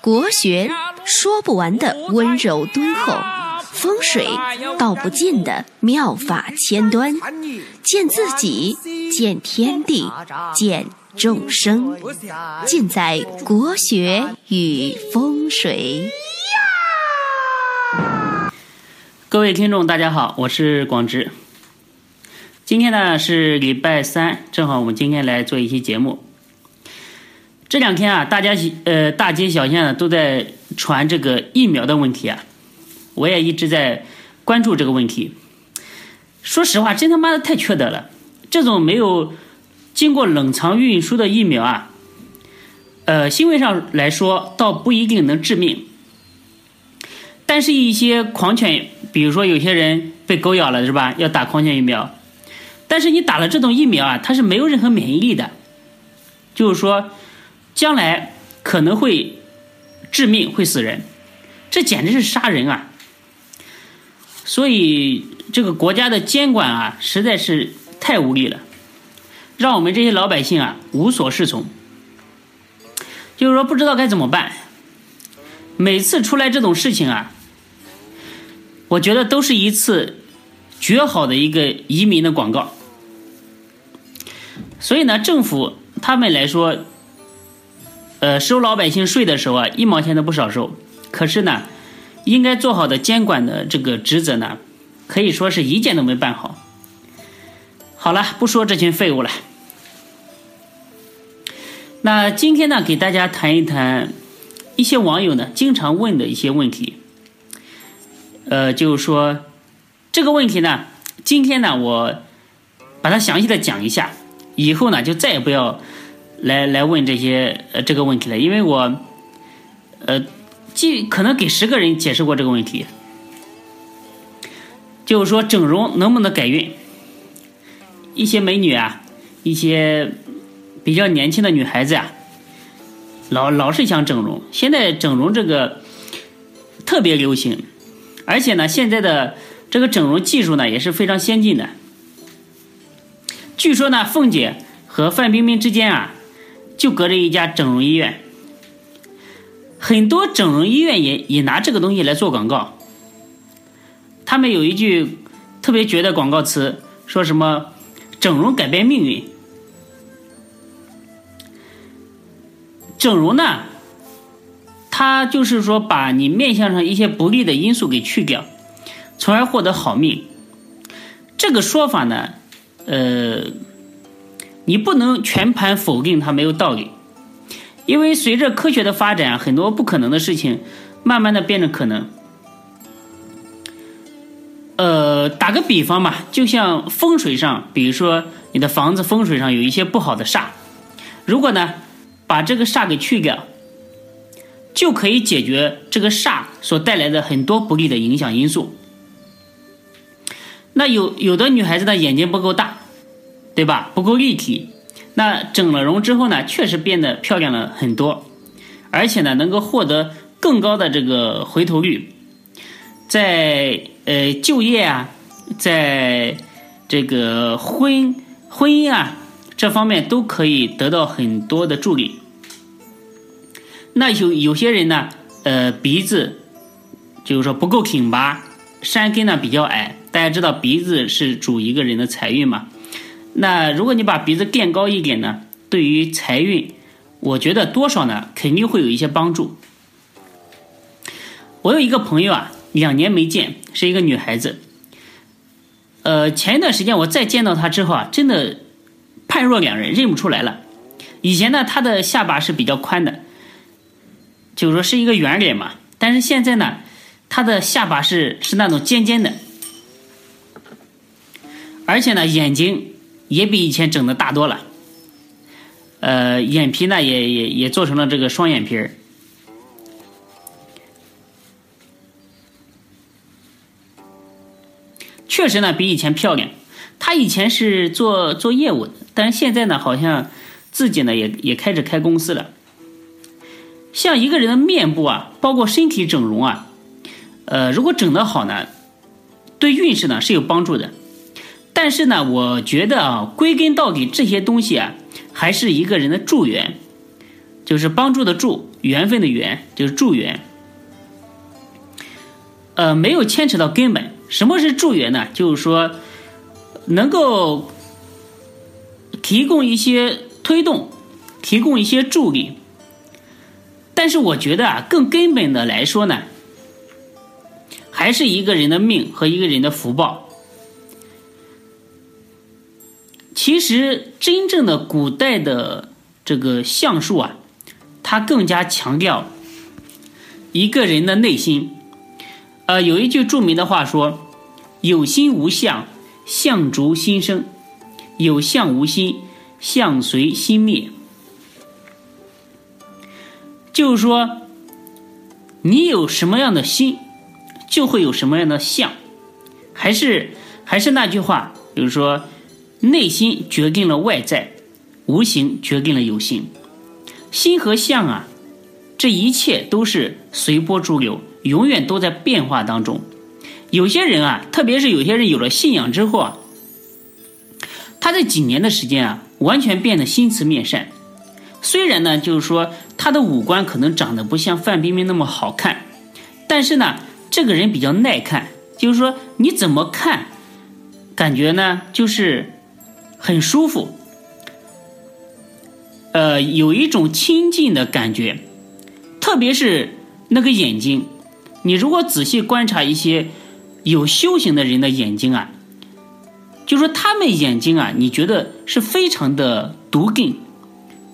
国学说不完的温柔敦厚，风水道不尽的妙法千端，见自己，见天地，见众生，尽在国学与风水。各位听众，大家好，我是广直。今天呢是礼拜三，正好我们今天来做一期节目。这两天啊，大家呃大街小巷的都在传这个疫苗的问题啊，我也一直在关注这个问题。说实话，真他妈的太缺德了！这种没有经过冷藏运输的疫苗啊，呃，行为上来说倒不一定能致命，但是一些狂犬，比如说有些人被狗咬了是吧，要打狂犬疫苗，但是你打了这种疫苗啊，它是没有任何免疫力的，就是说。将来可能会致命，会死人，这简直是杀人啊！所以这个国家的监管啊，实在是太无力了，让我们这些老百姓啊无所适从，就是说不知道该怎么办。每次出来这种事情啊，我觉得都是一次绝好的一个移民的广告。所以呢，政府他们来说。呃，收老百姓税的时候啊，一毛钱都不少收。可是呢，应该做好的监管的这个职责呢，可以说是一件都没办好。好了，不说这群废物了。那今天呢，给大家谈一谈一些网友呢经常问的一些问题。呃，就是说这个问题呢，今天呢，我把它详细的讲一下，以后呢，就再也不要。来来问这些呃这个问题了，因为我，呃，既可能给十个人解释过这个问题，就是说整容能不能改运？一些美女啊，一些比较年轻的女孩子啊，老老是想整容。现在整容这个特别流行，而且呢，现在的这个整容技术呢也是非常先进的。据说呢，凤姐和范冰冰之间啊。就隔着一家整容医院，很多整容医院也也拿这个东西来做广告。他们有一句特别绝的广告词，说什么“整容改变命运”。整容呢，它就是说把你面相上一些不利的因素给去掉，从而获得好命。这个说法呢，呃。你不能全盘否定它没有道理，因为随着科学的发展，很多不可能的事情慢慢的变成可能。呃，打个比方嘛，就像风水上，比如说你的房子风水上有一些不好的煞，如果呢把这个煞给去掉，就可以解决这个煞所带来的很多不利的影响因素。那有有的女孩子的眼睛不够大。对吧？不够立体，那整了容之后呢，确实变得漂亮了很多，而且呢，能够获得更高的这个回头率，在呃就业啊，在这个婚婚姻啊这方面都可以得到很多的助力。那有有些人呢，呃鼻子就是说不够挺拔，山根呢比较矮，大家知道鼻子是主一个人的财运嘛。那如果你把鼻子垫高一点呢，对于财运，我觉得多少呢，肯定会有一些帮助。我有一个朋友啊，两年没见，是一个女孩子。呃，前一段时间我再见到她之后啊，真的判若两人，认不出来了。以前呢，她的下巴是比较宽的，就是说是一个圆脸嘛。但是现在呢，她的下巴是是那种尖尖的，而且呢，眼睛。也比以前整的大多了，呃，眼皮呢也也也做成了这个双眼皮儿，确实呢比以前漂亮。他以前是做做业务的，但是现在呢好像自己呢也也开始开公司了。像一个人的面部啊，包括身体整容啊，呃，如果整得好呢，对运势呢是有帮助的。但是呢，我觉得啊，归根到底这些东西啊，还是一个人的助缘。就是帮助的助，缘分的缘，就是助缘。呃，没有牵扯到根本。什么是助缘呢？就是说，能够提供一些推动，提供一些助力。但是我觉得啊，更根本的来说呢，还是一个人的命和一个人的福报。其实，真正的古代的这个相术啊，它更加强调一个人的内心。呃，有一句著名的话说：“有心无相，相逐心生；有相无心，相随心灭。”就是说，你有什么样的心，就会有什么样的相。还是还是那句话，就是说，内心决定了外在，无形决定了有形。心和相啊，这一切都是随波逐流。永远都在变化当中。有些人啊，特别是有些人有了信仰之后啊，他这几年的时间啊，完全变得心慈面善。虽然呢，就是说他的五官可能长得不像范冰冰那么好看，但是呢，这个人比较耐看。就是说你怎么看，感觉呢就是很舒服，呃，有一种亲近的感觉，特别是那个眼睛。你如果仔细观察一些有修行的人的眼睛啊，就说他们眼睛啊，你觉得是非常的毒根，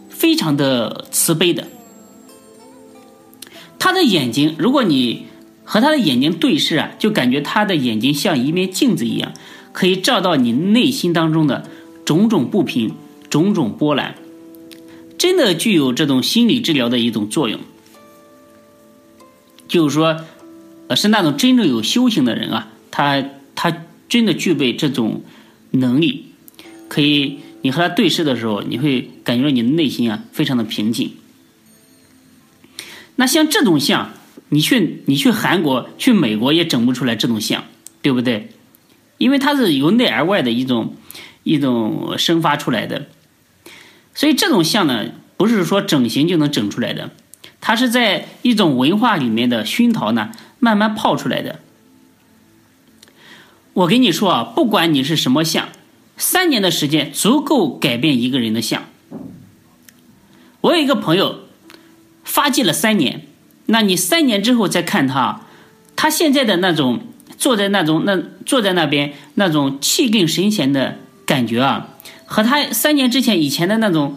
非常的慈悲的。他的眼睛，如果你和他的眼睛对视啊，就感觉他的眼睛像一面镜子一样，可以照到你内心当中的种种不平、种种波澜，真的具有这种心理治疗的一种作用，就是说。呃，是那种真正有修行的人啊，他他真的具备这种能力，可以你和他对视的时候，你会感觉到你的内心啊非常的平静。那像这种像，你去你去韩国、去美国也整不出来这种像，对不对？因为它是由内而外的一种一种生发出来的，所以这种像呢，不是说整形就能整出来的，它是在一种文化里面的熏陶呢。慢慢泡出来的。我跟你说啊，不管你是什么相，三年的时间足够改变一个人的相。我有一个朋友，发迹了三年，那你三年之后再看他，他现在的那种坐在那种那坐在那边那种气定神闲的感觉啊，和他三年之前以前的那种，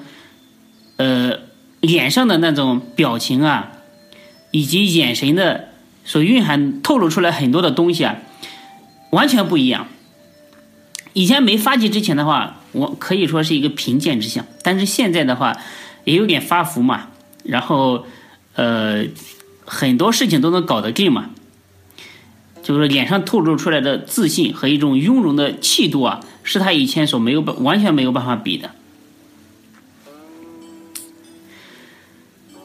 呃，脸上的那种表情啊，以及眼神的。所蕴含透露出来很多的东西啊，完全不一样。以前没发迹之前的话，我可以说是一个贫贱之相，但是现在的话，也有点发福嘛。然后，呃，很多事情都能搞得定嘛。就是脸上透露出来的自信和一种雍容的气度啊，是他以前所没有办完全没有办法比的。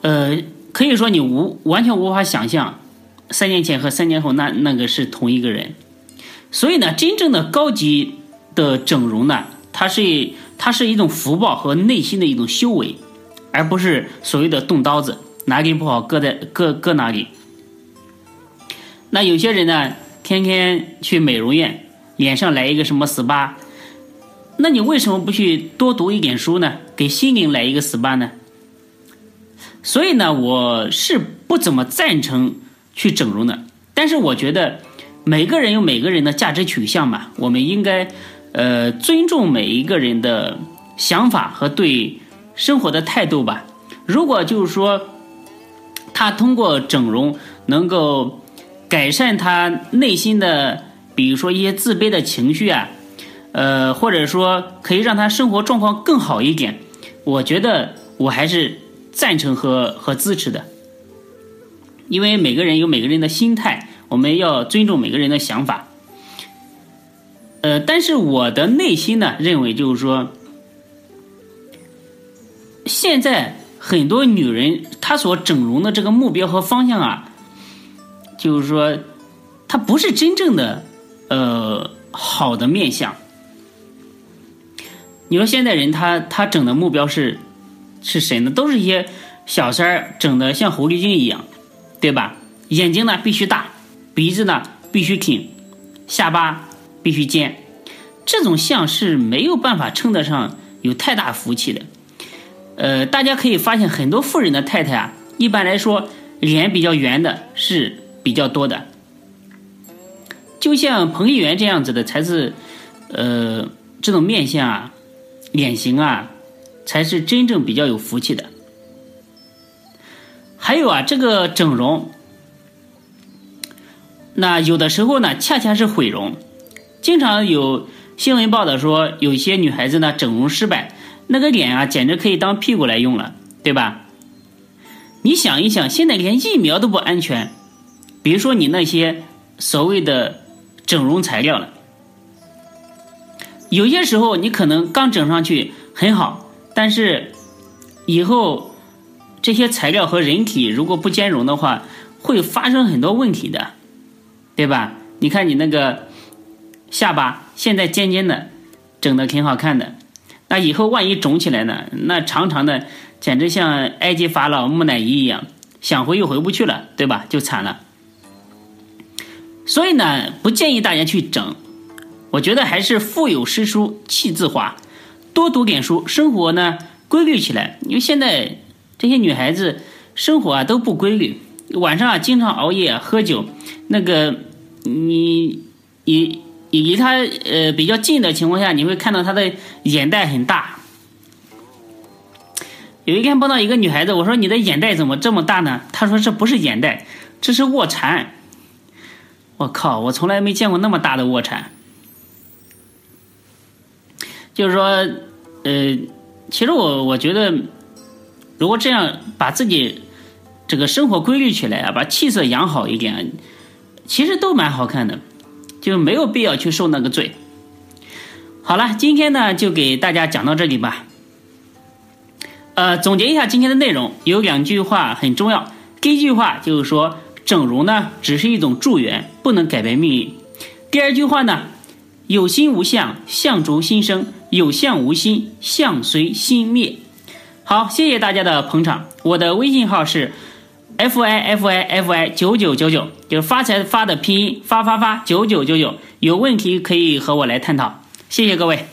呃，可以说你无完全无法想象。三年前和三年后，那那个是同一个人，所以呢，真正的高级的整容呢，它是它是一种福报和内心的一种修为，而不是所谓的动刀子，哪里不好搁在搁搁哪里。那有些人呢，天天去美容院，脸上来一个什么 SPA，那你为什么不去多读一点书呢？给心灵来一个 SPA 呢？所以呢，我是不怎么赞成。去整容的，但是我觉得每个人有每个人的价值取向嘛，我们应该呃尊重每一个人的想法和对生活的态度吧。如果就是说他通过整容能够改善他内心的，比如说一些自卑的情绪啊，呃，或者说可以让他生活状况更好一点，我觉得我还是赞成和和支持的。因为每个人有每个人的心态，我们要尊重每个人的想法。呃，但是我的内心呢，认为就是说，现在很多女人她所整容的这个目标和方向啊，就是说，她不是真正的呃好的面相。你说现在人他他整的目标是是谁呢？都是一些。小三儿整的像狐狸精一样，对吧？眼睛呢必须大，鼻子呢必须挺，下巴必须尖，这种相是没有办法称得上有太大福气的。呃，大家可以发现很多富人的太太啊，一般来说脸比较圆的是比较多的，就像彭丽媛这样子的才是，呃，这种面相啊，脸型啊，才是真正比较有福气的。还有啊，这个整容，那有的时候呢，恰恰是毁容，经常有新闻报道说，有些女孩子呢整容失败。那个脸啊，简直可以当屁股来用了，对吧？你想一想，现在连疫苗都不安全，比如说你那些所谓的整容材料了。有些时候你可能刚整上去很好，但是以后这些材料和人体如果不兼容的话，会发生很多问题的，对吧？你看你那个下巴现在尖尖的，整的挺好看的。那以后万一肿起来呢？那长长的，简直像埃及法老木乃伊一样，想回又回不去了，对吧？就惨了。所以呢，不建议大家去整。我觉得还是腹有诗书气自华，多读点书，生活呢规律起来。因为现在这些女孩子生活啊都不规律，晚上啊经常熬夜喝酒，那个你你。离他呃比较近的情况下，你会看到他的眼袋很大。有一天碰到一个女孩子，我说你的眼袋怎么这么大呢？她说这不是眼袋，这是卧蚕。我靠，我从来没见过那么大的卧蚕。就是说，呃，其实我我觉得，如果这样把自己这个生活规律起来啊，把气色养好一点，其实都蛮好看的。就没有必要去受那个罪。好了，今天呢就给大家讲到这里吧。呃，总结一下今天的内容，有两句话很重要。第一句话就是说，整容呢只是一种助缘，不能改变命运。第二句话呢，有心无相，相逐心生；有相无心，相随心灭。好，谢谢大家的捧场。我的微信号是。f i f i f i 九九九九，就是发财发的拼音，发发发九九九九，有问题可以和我来探讨，谢谢各位。